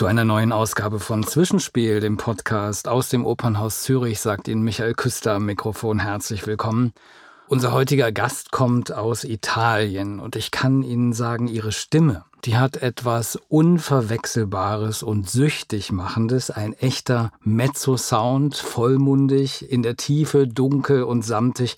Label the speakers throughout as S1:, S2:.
S1: Zu einer neuen Ausgabe von Zwischenspiel, dem Podcast aus dem Opernhaus Zürich, sagt Ihnen Michael Küster am Mikrofon. Herzlich willkommen. Unser heutiger Gast kommt aus Italien und ich kann Ihnen sagen, Ihre Stimme, die hat etwas Unverwechselbares und süchtig machendes, ein echter Mezzo-Sound, vollmundig, in der Tiefe, dunkel und samtig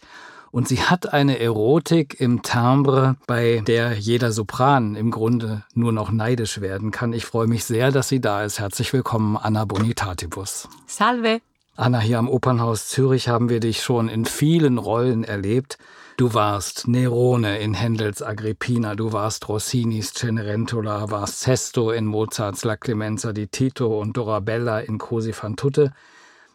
S1: und sie hat eine Erotik im Timbre, bei der jeder Sopran im Grunde nur noch neidisch werden kann. Ich freue mich sehr, dass sie da ist. Herzlich willkommen, Anna Bonitatibus.
S2: Salve.
S1: Anna, hier am Opernhaus Zürich haben wir dich schon in vielen Rollen erlebt. Du warst Nerone in Händels Agrippina, du warst Rossinis Cenerentola, warst Sesto in Mozarts La Clemenza di Tito und Dorabella in Cosi fan tutte.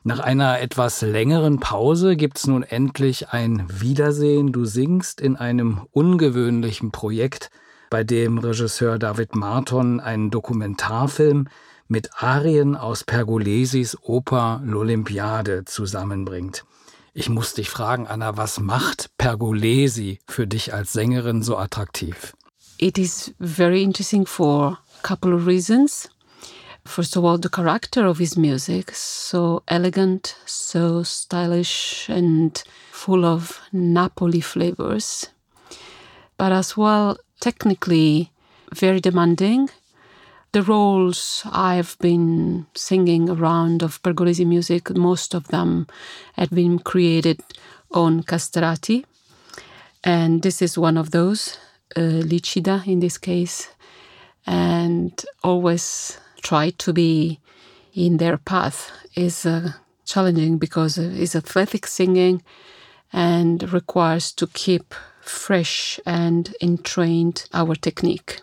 S1: Nach einer etwas längeren Pause gibt's nun endlich ein Wiedersehen. Du singst in einem ungewöhnlichen Projekt, bei dem Regisseur David Marton einen Dokumentarfilm mit Arien aus Pergolesis Oper L'Olympiade zusammenbringt. Ich muss dich fragen, Anna, was macht Pergolesi für dich als Sängerin so attraktiv?
S2: It is very interesting for a couple of reasons. First of all, the character of his music, so elegant, so stylish, and full of Napoli flavors, but as well, technically very demanding. The roles I've been singing around of Pergolesi music, most of them have been created on castrati, and this is one of those, uh, Licida in this case, and always try to be in their path is uh, challenging because it's athletic singing and requires to keep fresh and entrained our technique.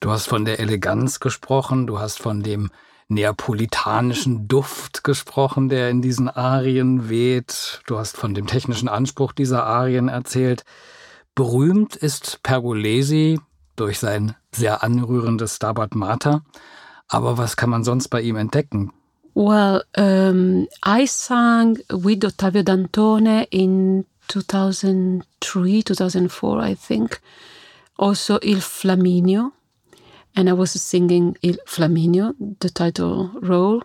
S1: Du hast von der Eleganz gesprochen, du hast von dem neapolitanischen Duft gesprochen, der in diesen Arien weht. Du hast von dem technischen Anspruch dieser Arien erzählt. Berühmt ist Pergolesi durch sein sehr anrührendes Stabat Mater. Aber was kann man sonst bei ihm entdecken?
S2: Well, um, I sang with Ottavio Dantone in 2003, 2004, I think. Also Il Flaminio. And I was singing Il Flaminio, the title role,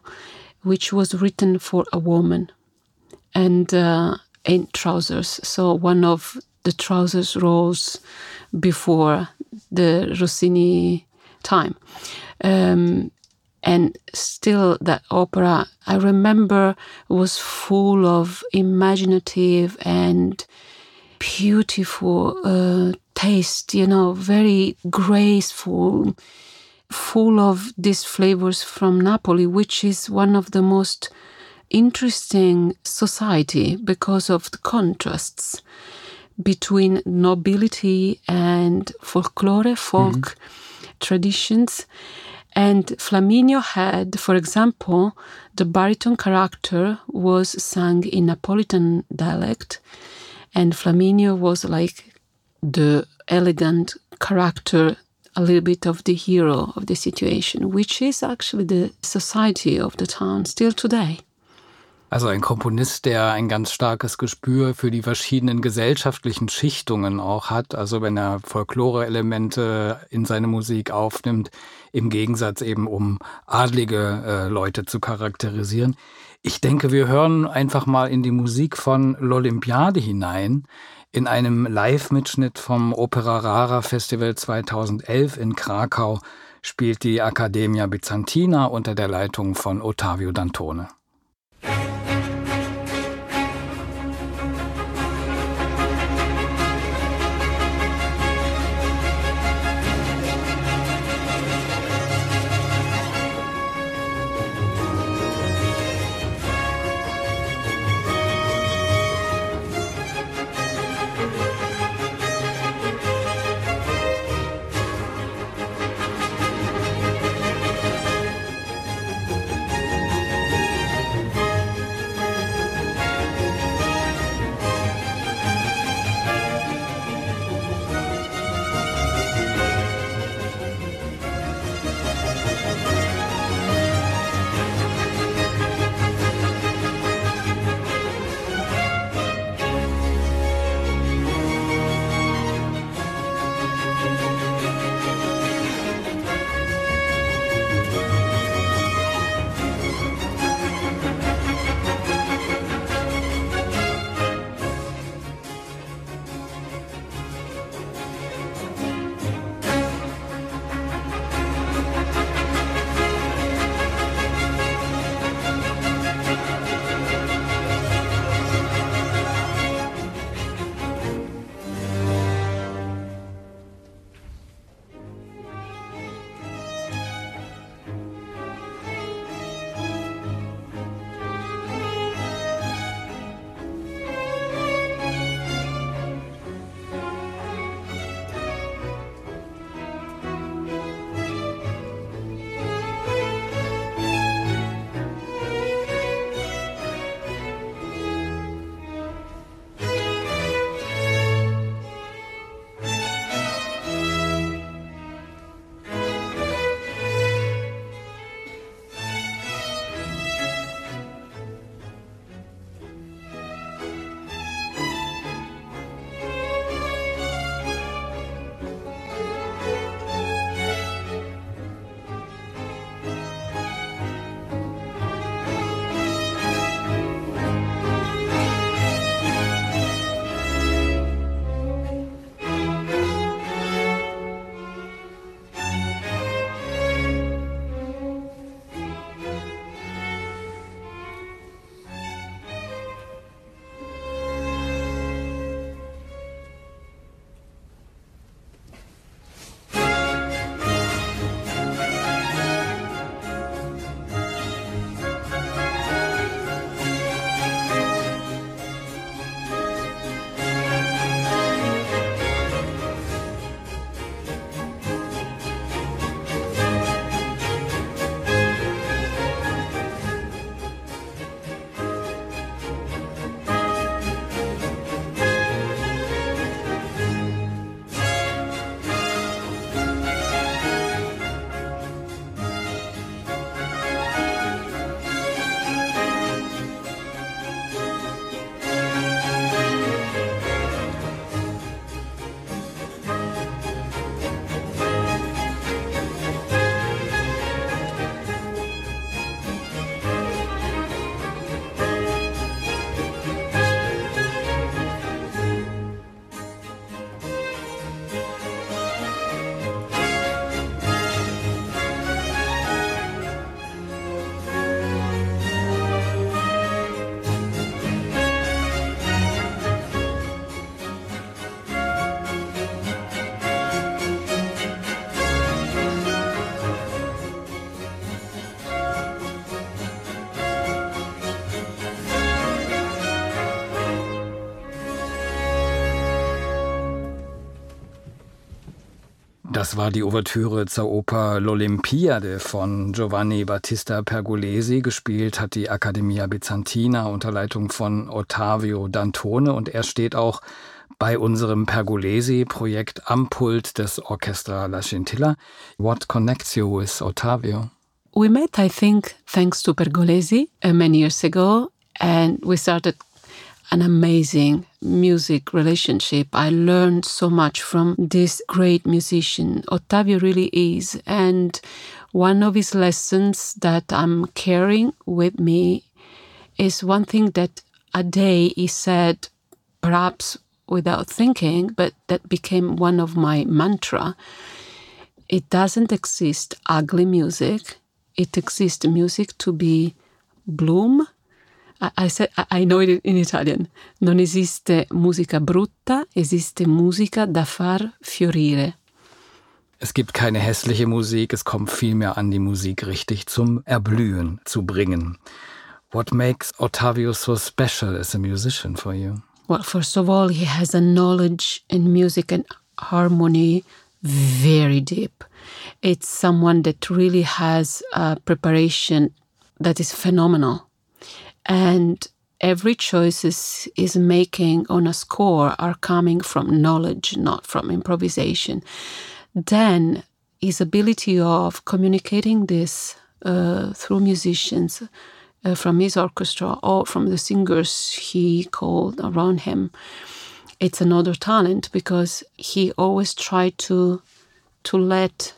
S2: which was written for a woman and uh, in trousers. So one of the trousers roles before the Rossini time. Um, and still, that opera, I remember, was full of imaginative and beautiful uh, taste, you know, very graceful, full of these flavors from Napoli, which is one of the most interesting society because of the contrasts between nobility and folklore, folk mm-hmm. traditions. And Flaminio had, for example, the baritone character was sung in Napolitan dialect, and Flaminio was like the elegant character, a little bit of the hero of the situation, which is actually the society of the town still today.
S1: Also ein Komponist, der ein ganz starkes Gespür für die verschiedenen gesellschaftlichen Schichtungen auch hat. Also wenn er Folklore-Elemente in seine Musik aufnimmt, im Gegensatz eben um adlige äh, Leute zu charakterisieren. Ich denke, wir hören einfach mal in die Musik von L'Olympiade hinein, in einem Live-Mitschnitt vom Opera Rara Festival 2011 in Krakau spielt die Accademia Byzantina unter der Leitung von Ottavio Dantone. Das war die Ouvertüre zur Oper L'Olimpiade von Giovanni Battista Pergolesi. Gespielt hat die Accademia Bizantina unter Leitung von Ottavio Dantone und er steht auch bei unserem Pergolesi-Projekt am Pult des Orchestra La Scintilla. What connects you with Ottavio?
S2: We met, I think, thanks to Pergolesi uh, many years ago, and we started an amazing music relationship. I learned so much from this great musician. Ottavio really is. And one of his lessons that I'm carrying with me is one thing that a day he said, perhaps without thinking, but that became one of my mantra. It doesn't exist ugly music. It exists music to be bloom I, said, I know it in Italian. Non esiste musica brutta, esiste musica da far fiorire.
S1: Es gibt keine hässliche Musik, es kommt vielmehr an, die Musik richtig zum Erblühen zu bringen. What makes Ottavio so special as a musician for you?
S2: Well, first of all, he has a knowledge in music and harmony very deep. It's someone that really has a preparation that is phenomenal. And every choices is making on a score are coming from knowledge not from improvisation. Then his ability of communicating this uh, through musicians uh, from his orchestra or from the singers he called around him it's another talent because he always tried to to let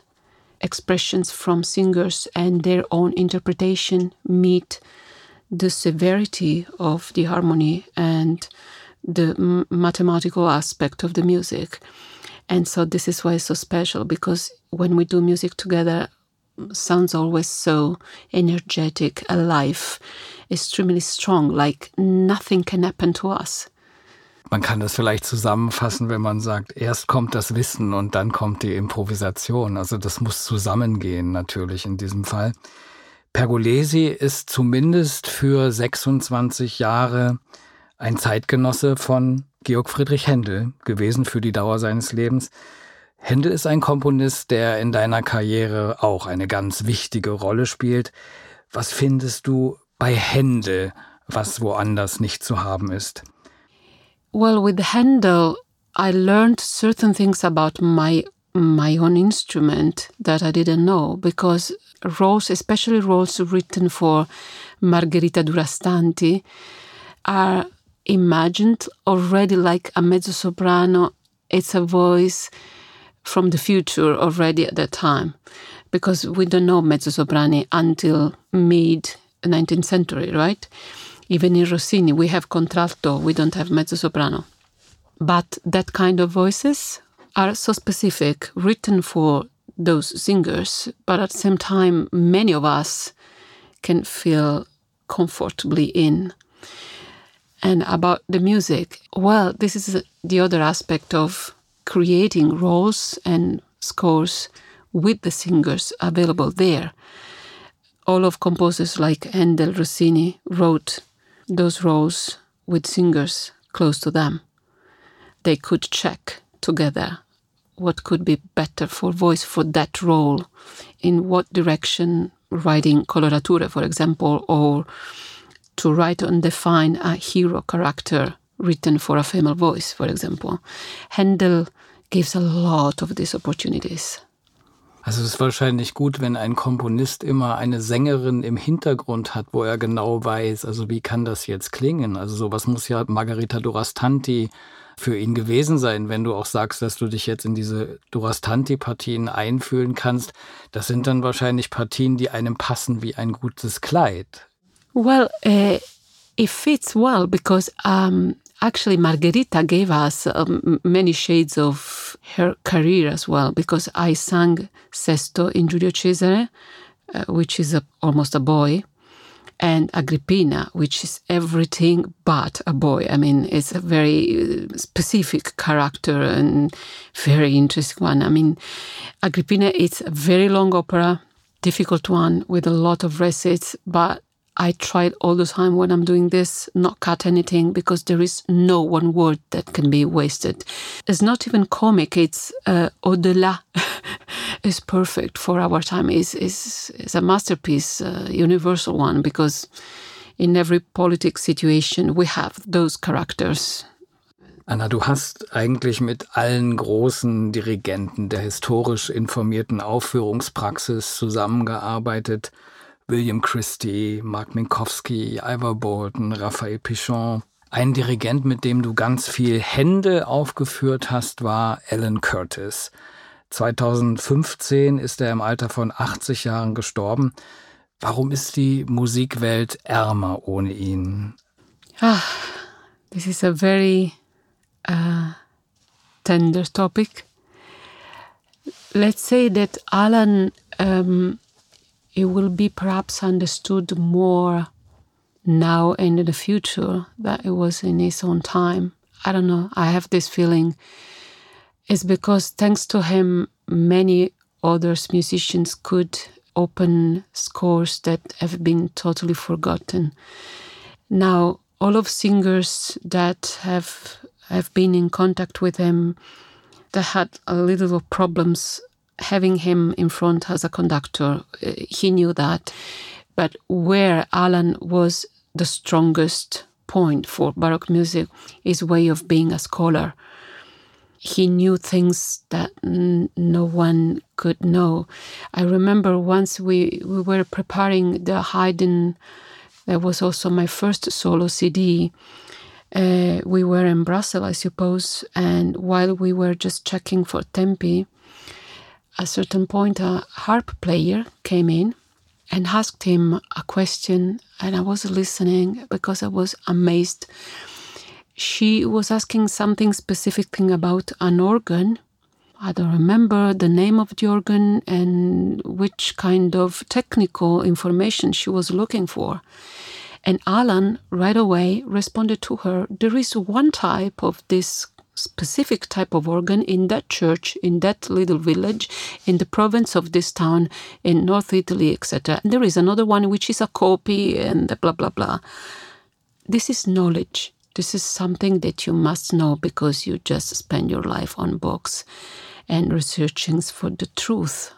S2: expressions from singers and their own interpretation meet the severity of the harmony and the mathematical aspect of the music. And so this is why it's so special because when we do music together, sounds always so energetic, alive, extremely strong, like nothing can happen to us.
S1: Man kann das vielleicht zusammenfassen, wenn man sagt, erst kommt das Wissen und dann kommt die Improvisation. Also das muss zusammengehen natürlich in diesem Fall. Pergolesi ist zumindest für 26 Jahre ein Zeitgenosse von Georg Friedrich Händel gewesen für die Dauer seines Lebens. Händel ist ein Komponist, der in deiner Karriere auch eine ganz wichtige Rolle spielt. Was findest du bei Händel, was woanders nicht zu haben ist?
S2: Well, with Händel, I learned certain things about my my own instrument that I didn't know because roles, especially roles written for Margherita Durastanti, are imagined already like a mezzo soprano. It's a voice from the future already at that time because we don't know mezzo soprani until mid 19th century, right? Even in Rossini, we have contralto, we don't have mezzo soprano. But that kind of voices are so specific, written for those singers, but at the same time, many of us can feel comfortably in. And about the music, well, this is the other aspect of creating roles and scores with the singers available there. All of composers like Handel, Rossini wrote those roles with singers close to them. They could check together what could be better for voice for that role, in what direction writing coloratura, for example, or to write and define a hero character written for a female voice, for example. Handel gives a lot of these opportunities.
S1: Also es ist wahrscheinlich gut, wenn ein Komponist immer eine Sängerin im Hintergrund hat, wo er genau weiß, also wie kann das jetzt klingen. Also sowas muss ja Margarita Durastanti für ihn gewesen sein, wenn du auch sagst, dass du dich jetzt in diese Durastanti-Partien einfühlen kannst. Das sind dann wahrscheinlich Partien, die einem passen wie ein gutes Kleid.
S2: Well, uh, it fits well because um, actually Margherita gave us um, many shades of her career as well because I sang Sesto in Giulio Cesare, uh, which is a, almost a boy. And Agrippina, which is everything but a boy. I mean, it's a very uh, specific character and very interesting one. I mean, Agrippina is a very long opera, difficult one with a lot of recits, but I tried all the time when I'm doing this, not cut anything because there is no one word that can be wasted. It's not even comic, it's uh, au-delà. is perfect for our time. is is is a masterpiece, a universal one, because in every political situation we have those characters.
S1: Anna, du hast eigentlich mit allen großen Dirigenten der historisch informierten Aufführungspraxis zusammengearbeitet. William Christie, Mark Minkowski, Ivor Bolton, Raphael Pichon. Ein Dirigent, mit dem du ganz viel Hände aufgeführt hast, war Alan Curtis. 2015 ist er im Alter von 80 Jahren gestorben. Warum ist die Musikwelt ärmer ohne ihn?
S2: Ah, this is a very uh, tender topic. Let's say that Alan um, it will be perhaps understood more now and in the future that it was in his own time. I don't know. I have this feeling. It's because thanks to him, many others musicians could open scores that have been totally forgotten. Now, all of singers that have have been in contact with him that had a little of problems having him in front as a conductor. Uh, he knew that. But where Alan was the strongest point for Baroque music is way of being a scholar. He knew things that n- no one could know. I remember once we, we were preparing the Haydn, that was also my first solo CD. Uh, we were in Brussels, I suppose, and while we were just checking for tempi, a certain point, a harp player came in and asked him a question, and I was listening because I was amazed. She was asking something specific thing about an organ. I don't remember the name of the organ and which kind of technical information she was looking for. And Alan right away responded to her there is one type of this specific type of organ in that church, in that little village, in the province of this town, in North Italy, etc. And there is another one which is a copy and blah, blah, blah. This is knowledge. This is something that you must know because you just spend your life on books and researching for the truth.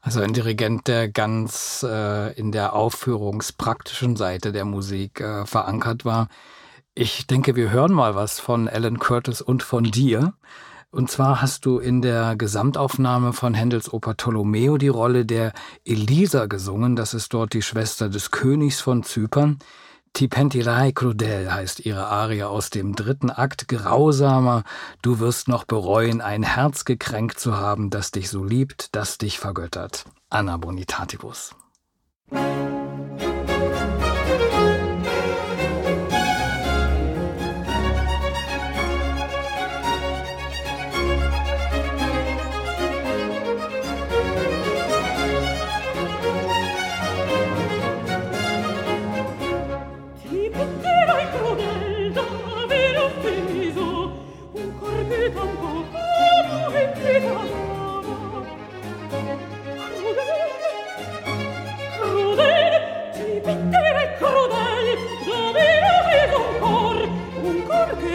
S1: Also ein Dirigent, der ganz äh, in der aufführungspraktischen Seite der Musik äh, verankert war. Ich denke, wir hören mal was von Alan Curtis und von dir. Und zwar hast du in der Gesamtaufnahme von Händels Oper Ptolomeo die Rolle der Elisa gesungen. Das ist dort die Schwester des Königs von Zypern. Ti pentirai crudel heißt ihre Arie aus dem dritten Akt. Grausamer, du wirst noch bereuen, ein Herz gekränkt zu haben, das dich so liebt, das dich vergöttert. Anna Bonitatibus.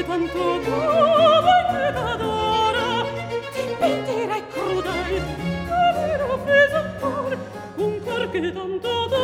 S3: tanto dove che t'adora ti pentirai crudele aver offeso un cor un cor che tanto dove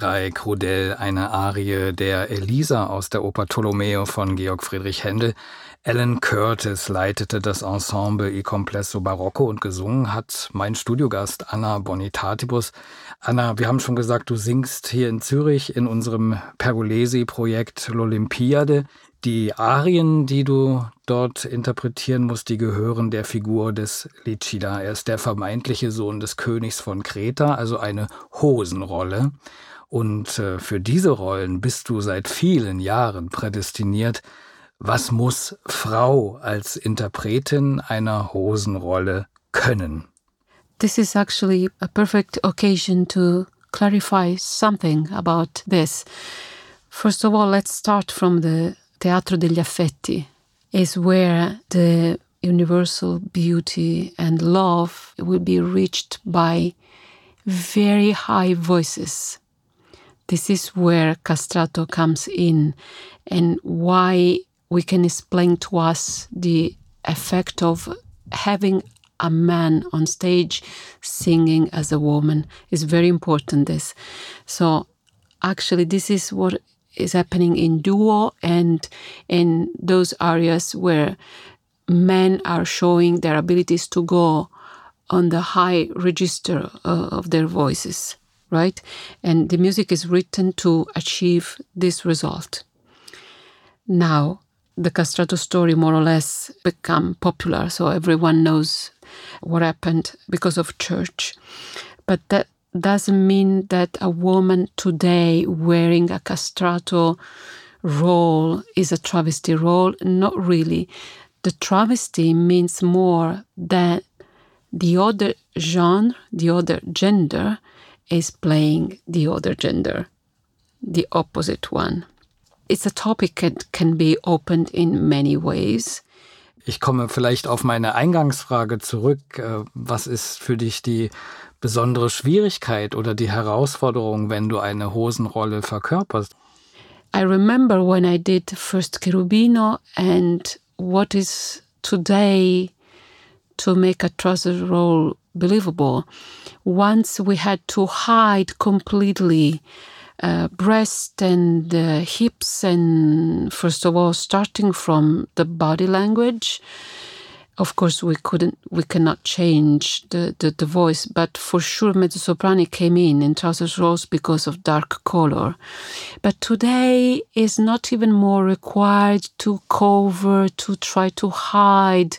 S1: Tipentirei Crudel, eine Arie der Elisa aus der Oper Tolomeo von Georg Friedrich Händel. Alan Curtis leitete das Ensemble I Complesso Barocco und gesungen hat mein Studiogast Anna Bonitatibus. Anna, wir haben schon gesagt, du singst hier in Zürich in unserem Pergolesi-Projekt L'Olympiade. Die Arien, die du dort interpretieren musst, die gehören der Figur des Licida. Er ist der vermeintliche Sohn des Königs von Kreta, also eine Hosenrolle. Und äh, für diese Rollen bist du seit vielen Jahren prädestiniert. Was muss Frau als Interpretin einer Hosenrolle können?
S2: This is actually a perfect occasion to clarify something about this. First of all, let's start from the Teatro degli Affetti is where the universal beauty and love will be reached by very high voices. This is where castrato comes in and why we can explain to us the effect of having a man on stage singing as a woman. Is very important this. So actually this is what is happening in duo and in those areas where men are showing their abilities to go on the high register uh, of their voices, right? And the music is written to achieve this result. Now, the castrato story more or less become popular, so everyone knows what happened because of church. But that doesn't mean that a woman today wearing a castrato role is a travesty role. Not really. The travesty means more that the other genre, the other gender, is playing the other gender, the opposite one. It's a topic that can be opened in many ways.
S1: Ich komme vielleicht auf meine Eingangsfrage zurück. Äh, was ist für dich die besondere Schwierigkeit oder die Herausforderung, wenn du eine Hosenrolle verkörperst?
S2: I remember when I did first Cherubino and what is today to make a trouser role believable. Once we had to hide completely uh, breast and uh, hips, and first of all, starting from the body language of course we couldn't we cannot change the, the, the voice but for sure mezzo-soprani came in in trousers rose because of dark color but today is not even more required to cover to try to hide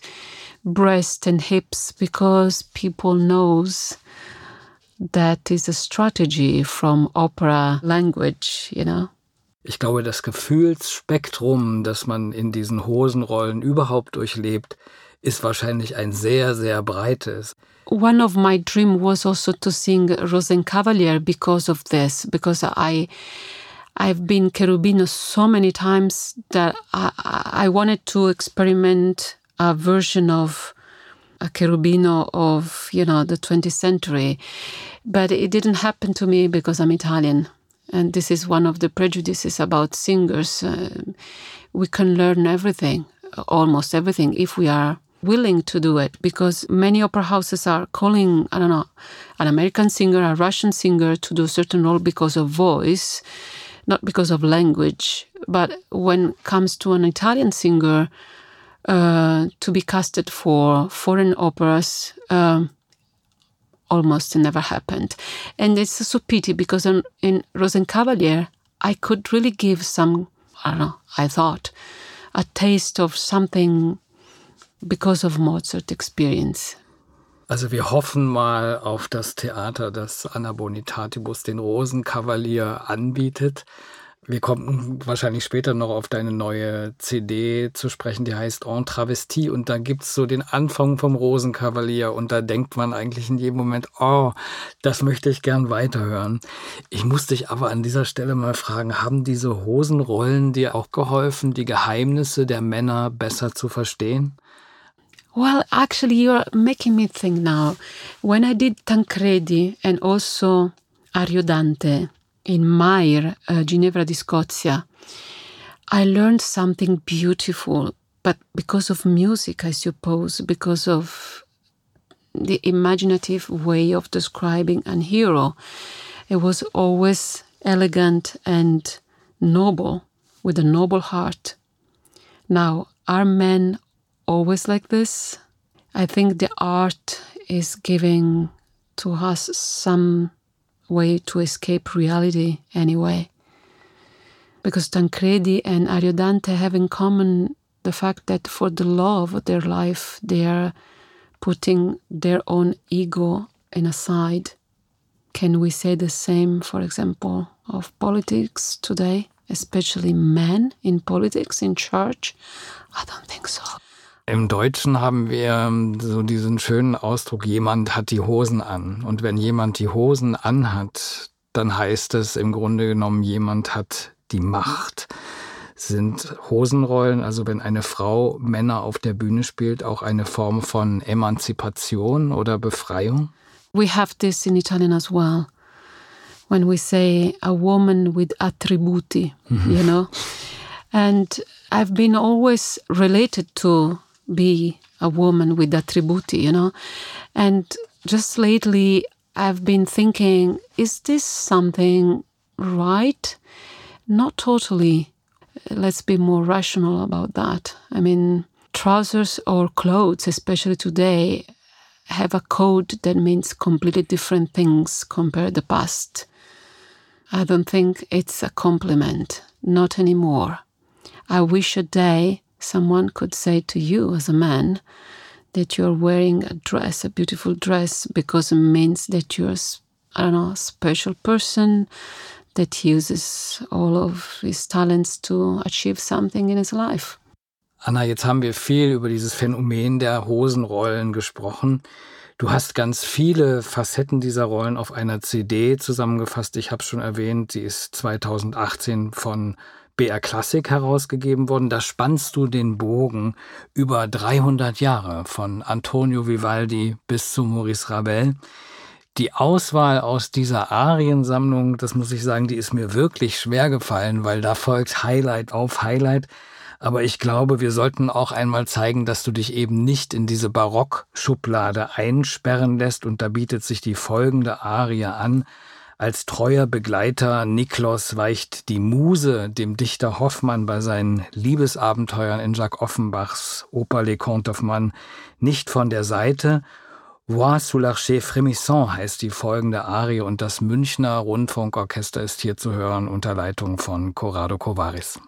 S2: breast and hips because people knows that is a strategy from opera language you know
S1: Ich glaube, das Gefühlsspektrum, das man in diesen Hosenrollen überhaupt durchlebt, ist wahrscheinlich ein sehr, sehr breites.
S2: One of my dream was also to sing Rosenkavalier because of this, because I I've been Cherubino so many times that I, I wanted to experiment a version of a Cherubino of, you know, the 20th century. But it didn't happen to me because I'm Italian. And this is one of the prejudices about singers. Uh, we can learn everything, almost everything, if we are willing to do it because many opera houses are calling, I don't know, an American singer, a Russian singer to do a certain role because of voice, not because of language. But when it comes to an Italian singer uh, to be casted for foreign operas, um, almost never happened. And it's so pity because in, in Rosenkavalier, I could really give some, I don't know, I thought, a taste of something because of Mozart experience.
S1: Also wir hoffen mal auf das Theater, das Anna Bonitatibus den Rosenkavalier anbietet. Wir kommen wahrscheinlich später noch auf deine neue CD zu sprechen, die heißt En Travestie. Und da gibt's so den Anfang vom Rosenkavalier. Und da denkt man eigentlich in jedem Moment, oh, das möchte ich gern weiterhören. Ich muss dich aber an dieser Stelle mal fragen, haben diese Hosenrollen dir auch geholfen, die Geheimnisse der Männer besser zu verstehen?
S2: Well, actually, you're making me think now. When I did Tancredi and also Ariodante, in Mayr, uh, Ginevra di Scozia, I learned something beautiful, but because of music, I suppose, because of the imaginative way of describing an hero. It was always elegant and noble, with a noble heart. Now, are men always like this? I think the art is giving to us some way to escape reality anyway. Because Tancredi and Ariodante have in common the fact that for the love of their life, they are putting their own ego in aside. Can we say the same, for example, of politics today, especially men in politics, in church? I don't think so.
S1: Im Deutschen haben wir ähm, so diesen schönen Ausdruck, jemand hat die Hosen an. Und wenn jemand die Hosen anhat, dann heißt es im Grunde genommen, jemand hat die Macht. Sind Hosenrollen, also wenn eine Frau Männer auf der Bühne spielt, auch eine Form von Emanzipation oder Befreiung?
S2: We have this in Italian as well. When we say a woman with attributi, mhm. you know? And I've been always related to be a woman with attributi, you know? And just lately, I've been thinking, is this something right? Not totally. Let's be more rational about that. I mean, trousers or clothes, especially today, have a code that means completely different things compared to the past. I don't think it's a compliment, not anymore. I wish a day someone could say to you as a man that you're wearing a dress, a beautiful dress, because it means that you're, I don't know, a special person that uses all of his talents to achieve something in his life.
S1: Anna, jetzt haben wir viel über dieses Phänomen der Hosenrollen gesprochen. Du hast ganz viele Facetten dieser Rollen auf einer CD zusammengefasst. Ich habe schon erwähnt, sie ist 2018 von BR Klassik herausgegeben worden. Da spannst du den Bogen über 300 Jahre von Antonio Vivaldi bis zu Maurice Ravel. Die Auswahl aus dieser Ariensammlung, das muss ich sagen, die ist mir wirklich schwer gefallen, weil da folgt Highlight auf Highlight. Aber ich glaube, wir sollten auch einmal zeigen, dass du dich eben nicht in diese Barock-Schublade einsperren lässt und da bietet sich die folgende Arie an. Als treuer Begleiter Niklos weicht die Muse dem Dichter Hoffmann bei seinen Liebesabenteuern in Jacques Offenbachs Oper Les Contes of Man nicht von der Seite. Voix sous l'archer frémissant heißt die folgende Arie und das Münchner Rundfunkorchester ist hier zu hören unter Leitung von Corrado Covaris.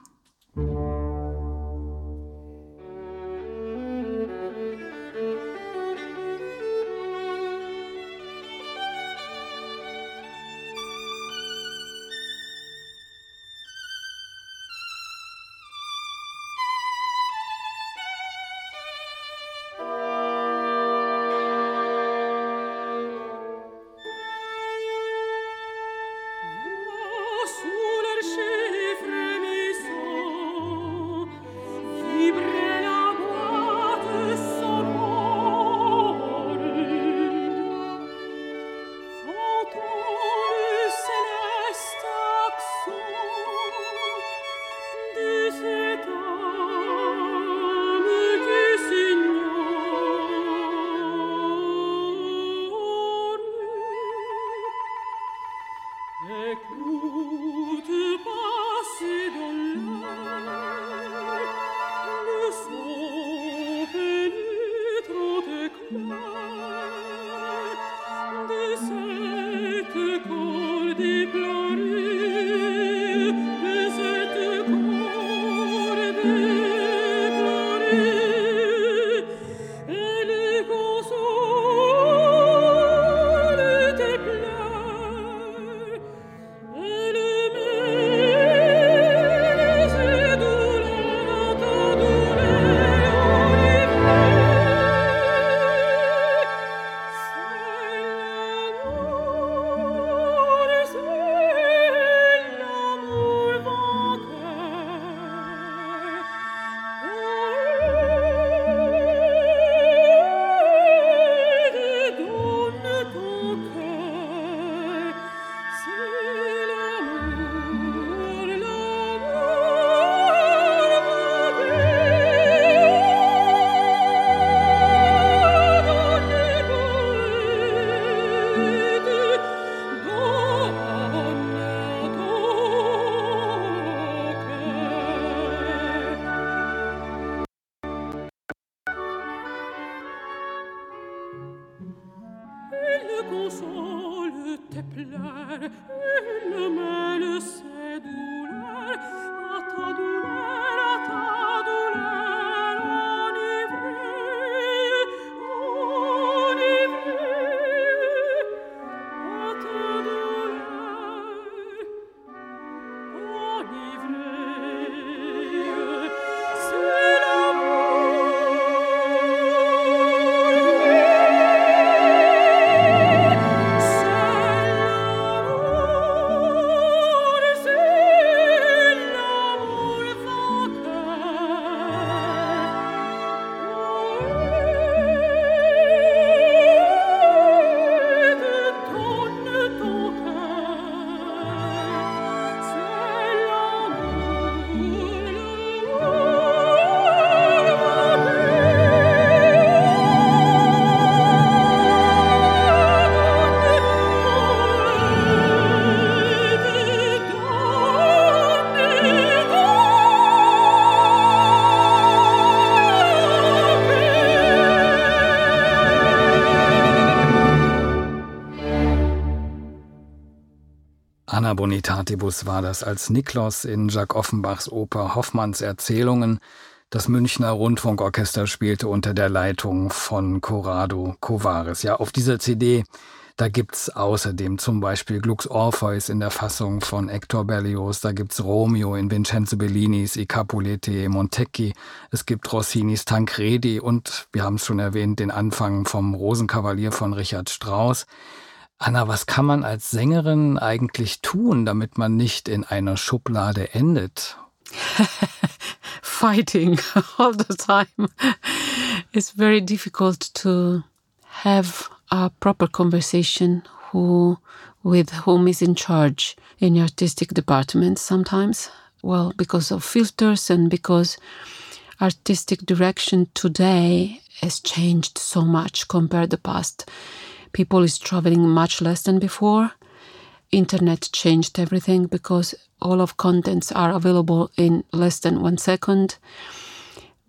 S1: Bonitatis war das, als Niklos in Jacques Offenbachs Oper Hoffmanns Erzählungen das Münchner Rundfunkorchester spielte unter der Leitung von Corrado Covares. Ja, auf dieser CD, da gibt's außerdem zum Beispiel Glucks Orpheus in der Fassung von Hector Berlioz, da gibt's Romeo in Vincenzo Bellinis I Capuleti e Montecchi, es gibt Rossinis Tancredi und, wir haben es schon erwähnt, den Anfang vom Rosenkavalier von Richard Strauss. Anna, was kann man als Sängerin eigentlich tun, damit man nicht in einer Schublade endet?
S2: Fighting all the time. It's very difficult to have a proper conversation who with whom is in charge in your artistic department sometimes. Well, because of filters and because artistic direction today has changed so much compared to the past people is traveling much less than before. Internet changed everything because all of contents are available in less than one second.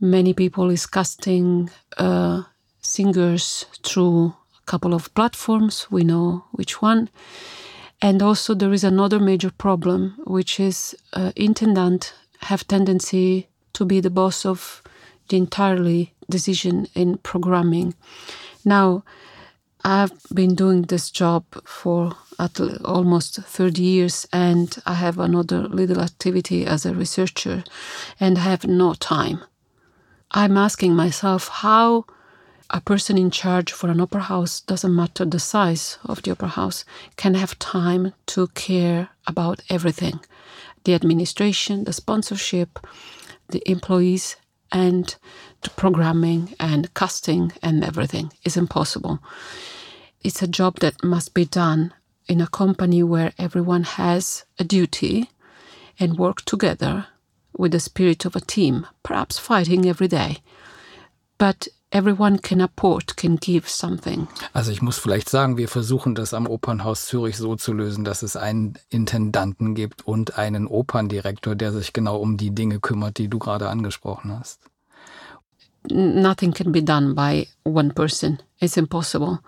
S2: Many people is casting uh, singers through a couple of platforms. We know which one. And also there is another major problem, which is uh, intendant have tendency to be the boss of the entirely decision in programming. Now, I've been doing this job for at almost 30 years and I have another little activity as a researcher and I have no time. I'm asking myself how a person in charge for an opera house, doesn't matter the size of the opera house, can have time to care about everything the administration, the sponsorship, the employees, and the programming and casting and everything is impossible it's a job that must be done in a company where everyone has a duty and work together with the spirit of a team, perhaps fighting every day. But everyone can apport, can give something.
S1: Also ich muss vielleicht sagen, wir versuchen das am Opernhaus Zürich so zu lösen, dass es einen Intendanten gibt und einen Operndirektor, der sich genau um die Dinge kümmert, die du gerade angesprochen hast.
S2: Nothing can be done by one person. It's impossible.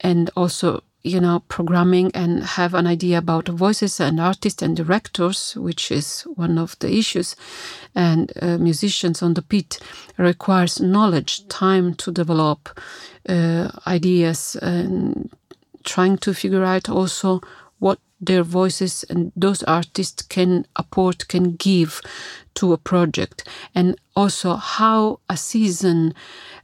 S2: And also you know programming and have an idea about voices and artists and directors which is one of the issues. And uh, musicians on the pit requires knowledge time to develop uh, ideas and trying to figure out also what their voices and those artists can apport can give to a project. And also how a season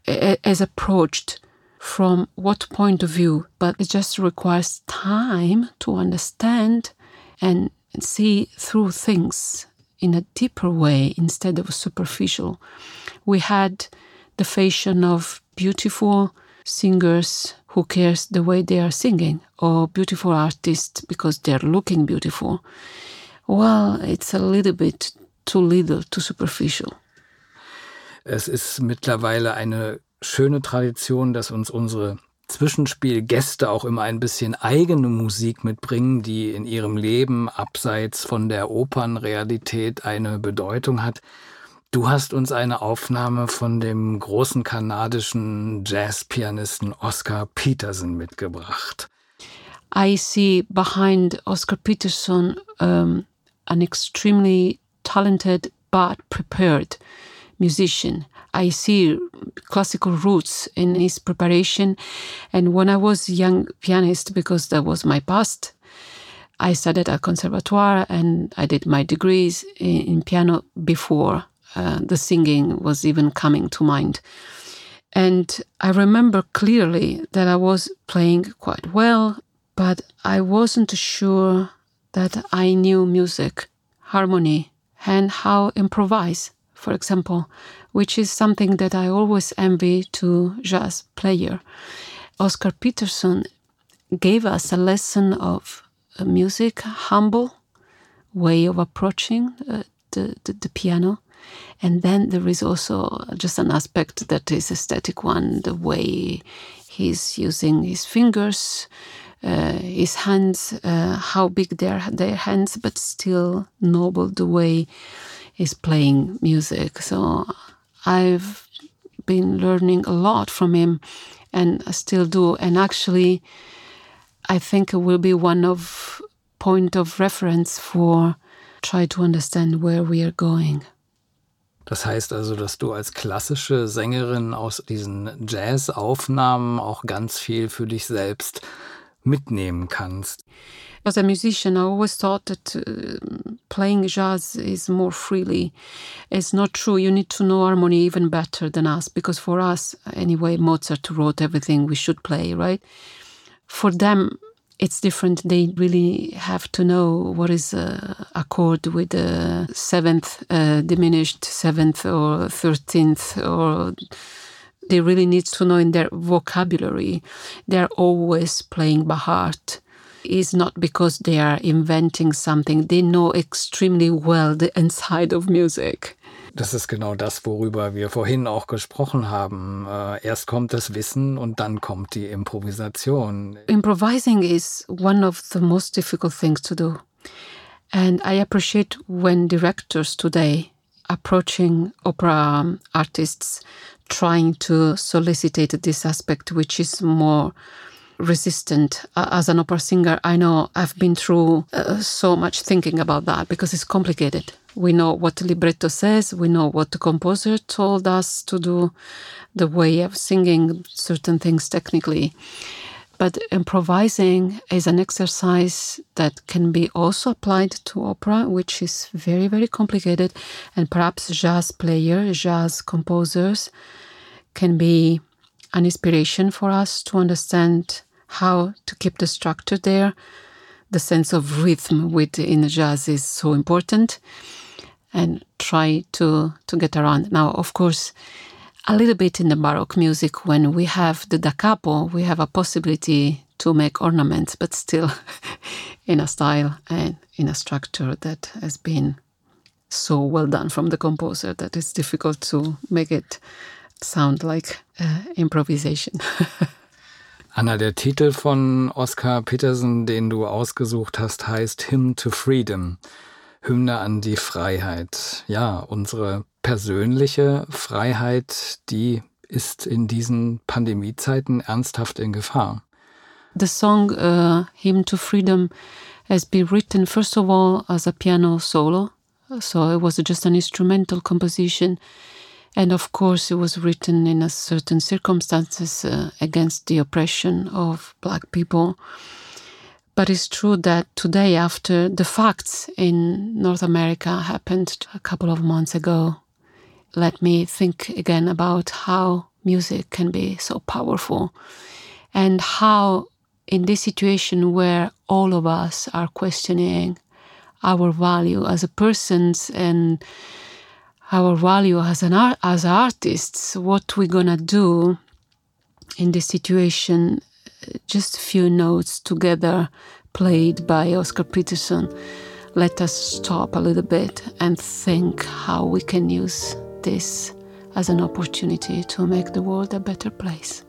S2: is approached from what point of view, but it just requires time to understand and see through things in a deeper way instead of superficial. We had the fashion of beautiful singers who cares the way they are singing or beautiful artists because they're looking beautiful. Well, it's a little bit too little, too superficial.
S1: Es ist mittlerweile eine schöne Tradition, dass uns unsere Zwischenspielgäste auch immer ein bisschen eigene Musik mitbringen, die in ihrem Leben abseits von der Opernrealität eine Bedeutung hat. Du hast uns eine Aufnahme von dem großen kanadischen Jazzpianisten Oscar Peterson mitgebracht.
S2: I see behind Oscar Peterson um, an extremely talented but prepared musician. I see classical roots in his preparation. And when I was young pianist, because that was my past, I studied at conservatoire and I did my degrees in, in piano before uh, the singing was even coming to mind. And I remember clearly that I was playing quite well, but I wasn't sure that I knew music, harmony, and how improvise, for example, which is something that I always envy to jazz player. Oscar Peterson gave us a lesson of music, humble way of approaching uh, the, the, the piano. And then there is also just an aspect that is aesthetic one, the way he's using his fingers, uh, his hands, uh, how big their their hands, but still noble the way he's playing music. So I've been learning a lot from him, and I still do. And actually, I think it will be one of point of reference for try to understand where we are going.
S1: Das heißt also, dass du als klassische Sängerin aus diesen Jazz-Aufnahmen auch ganz viel für dich selbst mitnehmen kannst.
S2: As a musician, I always thought that uh, playing jazz is more freely. It's not true. You need to know harmony even better than us, because for us, anyway, Mozart wrote everything we should play, right? For them, it's different. They really have to know what is a, a chord with a seventh, uh, diminished seventh or thirteenth, or they really need to know in their vocabulary. They're always playing by heart. Is not because they are inventing something. They know extremely well the inside of music.
S1: Das ist genau das, worüber wir vorhin auch gesprochen haben. Äh, erst kommt das Wissen und dann kommt die Improvisation.
S2: Improvising is one of the most difficult things to do. And I appreciate when directors today approaching opera artists trying to solicitate this aspect which is more resistant as an opera singer i know i've been through uh, so much thinking about that because it's complicated we know what the libretto says, we know what the composer told us to do, the way of singing certain things technically. But improvising is an exercise that can be also applied to opera, which is very, very complicated. And perhaps jazz players, jazz composers can be an inspiration for us to understand how to keep the structure there. The sense of rhythm within jazz is so important and try to to get around. Now, of course, a little bit in the Baroque music, when we have the da capo, we have a possibility to make ornaments, but still in a style and in a structure that has been so well done from the composer that it's difficult to make it sound like uh, improvisation.
S1: Anna, der Titel von Oscar Peterson, den du ausgesucht hast, heißt Hymn to Freedom. Hymne an die Freiheit. Ja, unsere persönliche Freiheit, die ist in diesen Pandemiezeiten ernsthaft in Gefahr.
S2: The song uh, Hymn to Freedom has been written first of all as a piano solo, so it was just an instrumental composition. And of course, it was written in a certain circumstances uh, against the oppression of black people. But it's true that today, after the facts in North America happened a couple of months ago, let me think again about how music can be so powerful and how, in this situation where all of us are questioning our value as a persons and our value as an art, as artists, what we're gonna do in this situation just a few notes together played by Oscar Peterson let us stop a little bit and think how we can use this as an opportunity to make the world a better place.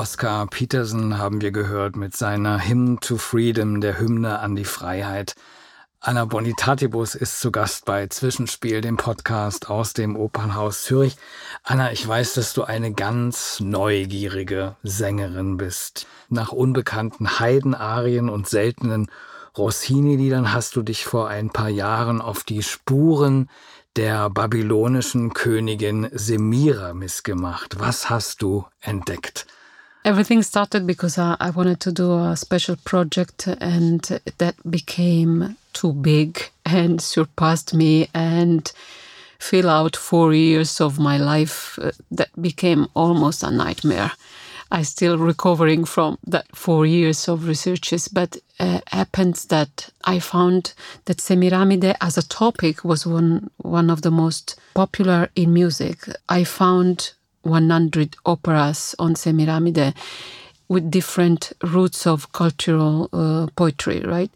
S1: Oscar Peterson haben wir gehört mit seiner Hymn to Freedom, der Hymne an die Freiheit. Anna Bonitatibus ist zu Gast bei Zwischenspiel, dem Podcast aus dem Opernhaus Zürich. Anna, ich weiß, dass du eine ganz neugierige Sängerin bist. Nach unbekannten Heidenarien und seltenen Rossini-Liedern hast du dich vor ein paar Jahren auf die Spuren der babylonischen Königin Semiramis gemacht. Was hast du entdeckt?
S2: Everything started because I, I wanted to do a special project, and that became too big and surpassed me and fill out four years of my life uh, that became almost a nightmare. I still recovering from that four years of researches, but uh, happens that I found that Semiramide as a topic was one one of the most popular in music. I found 100 operas on Semiramide with different roots of cultural uh, poetry, right?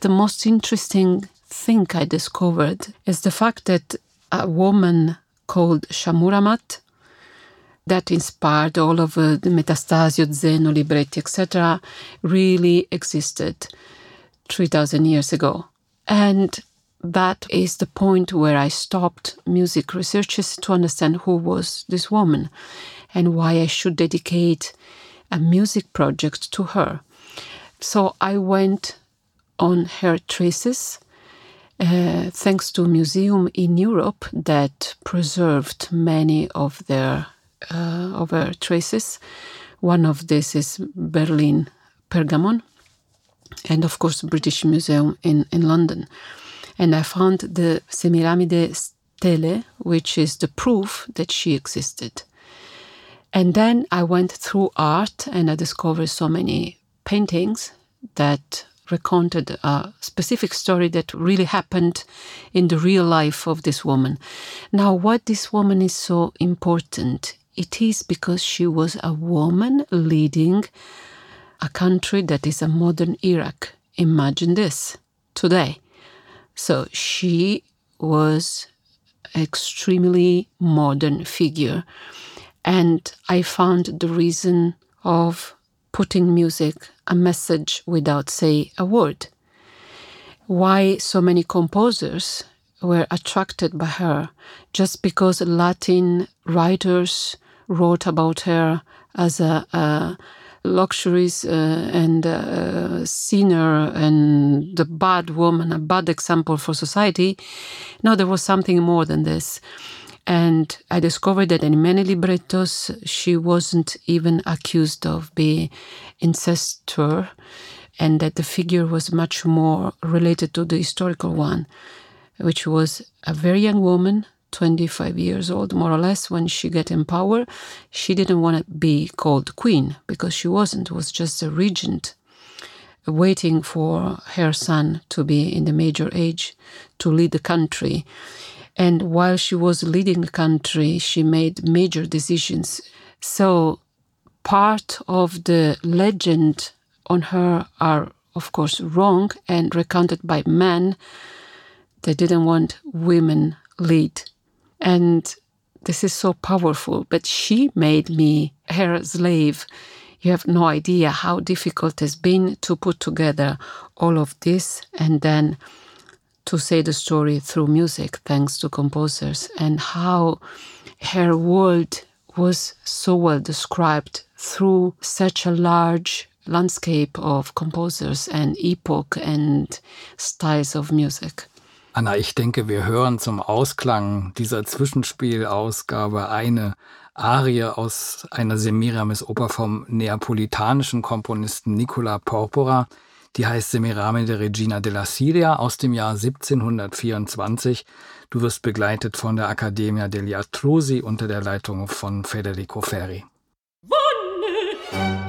S2: The most interesting thing I discovered is the fact that a woman called Shamuramat, that inspired all of uh, the Metastasio, Zeno, Libretti, etc., really existed 3,000 years ago. And that is the point where I stopped music researches to understand who was this woman and why I should dedicate a music project to her. So I went on her traces. Uh, thanks to a museum in Europe that preserved many of their uh, of her traces. One of this is Berlin Pergamon, and of course British Museum in, in London and I found the Semiramide stele, which is the proof that she existed. And then I went through art and I discovered so many paintings that recounted a specific story that really happened in the real life of this woman. Now, what this woman is so important? It is because she was a woman leading a country that is a modern Iraq. Imagine this today. So she was extremely modern figure and I found the reason of putting music a message without say a word. Why so many composers were attracted by her just because Latin writers wrote about her as a, a luxuries uh, and uh, sinner and the bad woman, a bad example for society. No, there was something more than this. And I discovered that in many librettos, she wasn't even accused of being incestuous, and that the figure was much more related to the historical one, which was a very young woman 25 years old, more or less, when she got in power, she didn't want to be called queen because she wasn't, was just a regent waiting for her son to be in the major age to lead the country. And while she was leading the country, she made major decisions. So, part of the legend on her are, of course, wrong and recounted by men that didn't want women lead and this is so powerful. But she made me her slave. You have no idea how difficult it has been to put together all of this and then to say the story through music, thanks to composers, and how her world was so well described through such a large landscape of composers and epoch and styles of music.
S1: Anna, ich denke, wir hören zum Ausklang dieser Zwischenspielausgabe eine Arie aus einer Semiramis-Oper vom neapolitanischen Komponisten Nicola Porpora. Die heißt Semiramide Regina della Siria aus dem Jahr 1724. Du wirst begleitet von der Accademia degli Astrusi unter der Leitung von Federico Ferri. Wonne.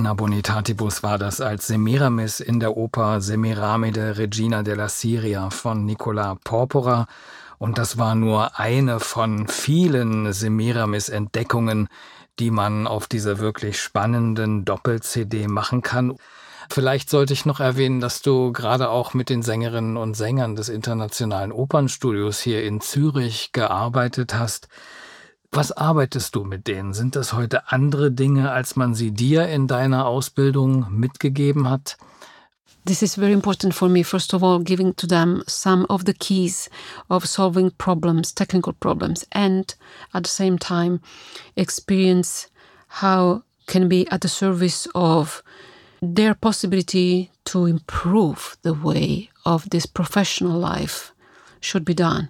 S1: Anna Bonitatibus war das als Semiramis in der Oper Semiramide Regina della Siria von Nicola Porpora. Und das war nur eine von vielen Semiramis-Entdeckungen, die man auf dieser wirklich spannenden Doppel-CD machen kann. Vielleicht sollte ich noch erwähnen, dass du gerade auch mit den Sängerinnen und Sängern des Internationalen Opernstudios hier in Zürich gearbeitet hast. Was arbeitest du mit denen? Sind das heute andere Dinge, als man sie dir in deiner Ausbildung mitgegeben hat?
S2: This is very important for me. First of all, giving to them some of the keys of solving problems, technical problems, and at the same time, experience how can be at the service of their possibility to improve the way of this professional life should be done.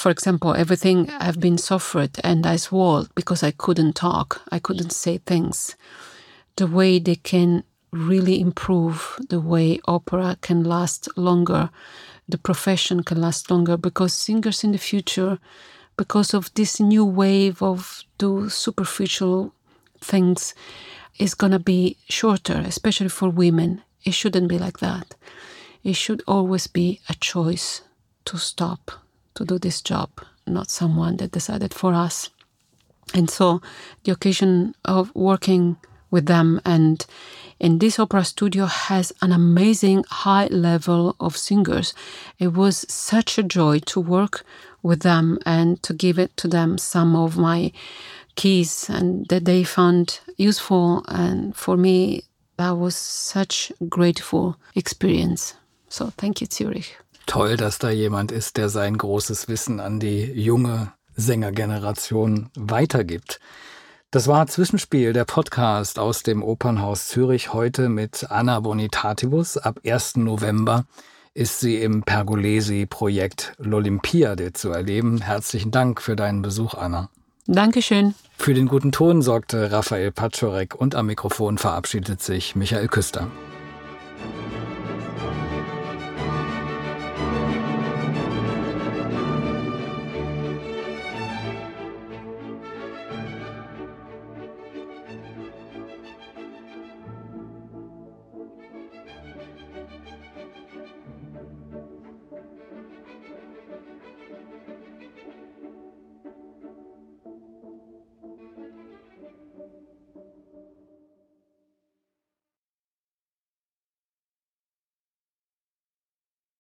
S2: For example, everything I've been suffered and I swallowed because I couldn't talk, I couldn't say things. The way they can really improve, the way opera can last longer, the profession can last longer, because singers in the future, because of this new wave of do superficial things, is going to be shorter, especially for women. It shouldn't be like that. It should always be a choice to stop to do this job, not someone that decided for us. And so the occasion of working with them and in this opera studio has an amazing high level of singers. It was such a joy to work with them and to give it to them some of my keys and that they found useful. And for me, that was such a grateful experience. So thank you, Zurich.
S1: Toll, dass da jemand ist, der sein großes Wissen an die junge Sängergeneration weitergibt. Das war Zwischenspiel, der Podcast aus dem Opernhaus Zürich heute mit Anna Bonitatibus. Ab 1. November ist sie im Pergolesi-Projekt L'Olympiade zu erleben. Herzlichen Dank für deinen Besuch, Anna.
S2: Dankeschön.
S1: Für den guten Ton sorgte Raphael Paczorek und am Mikrofon verabschiedet sich Michael Küster.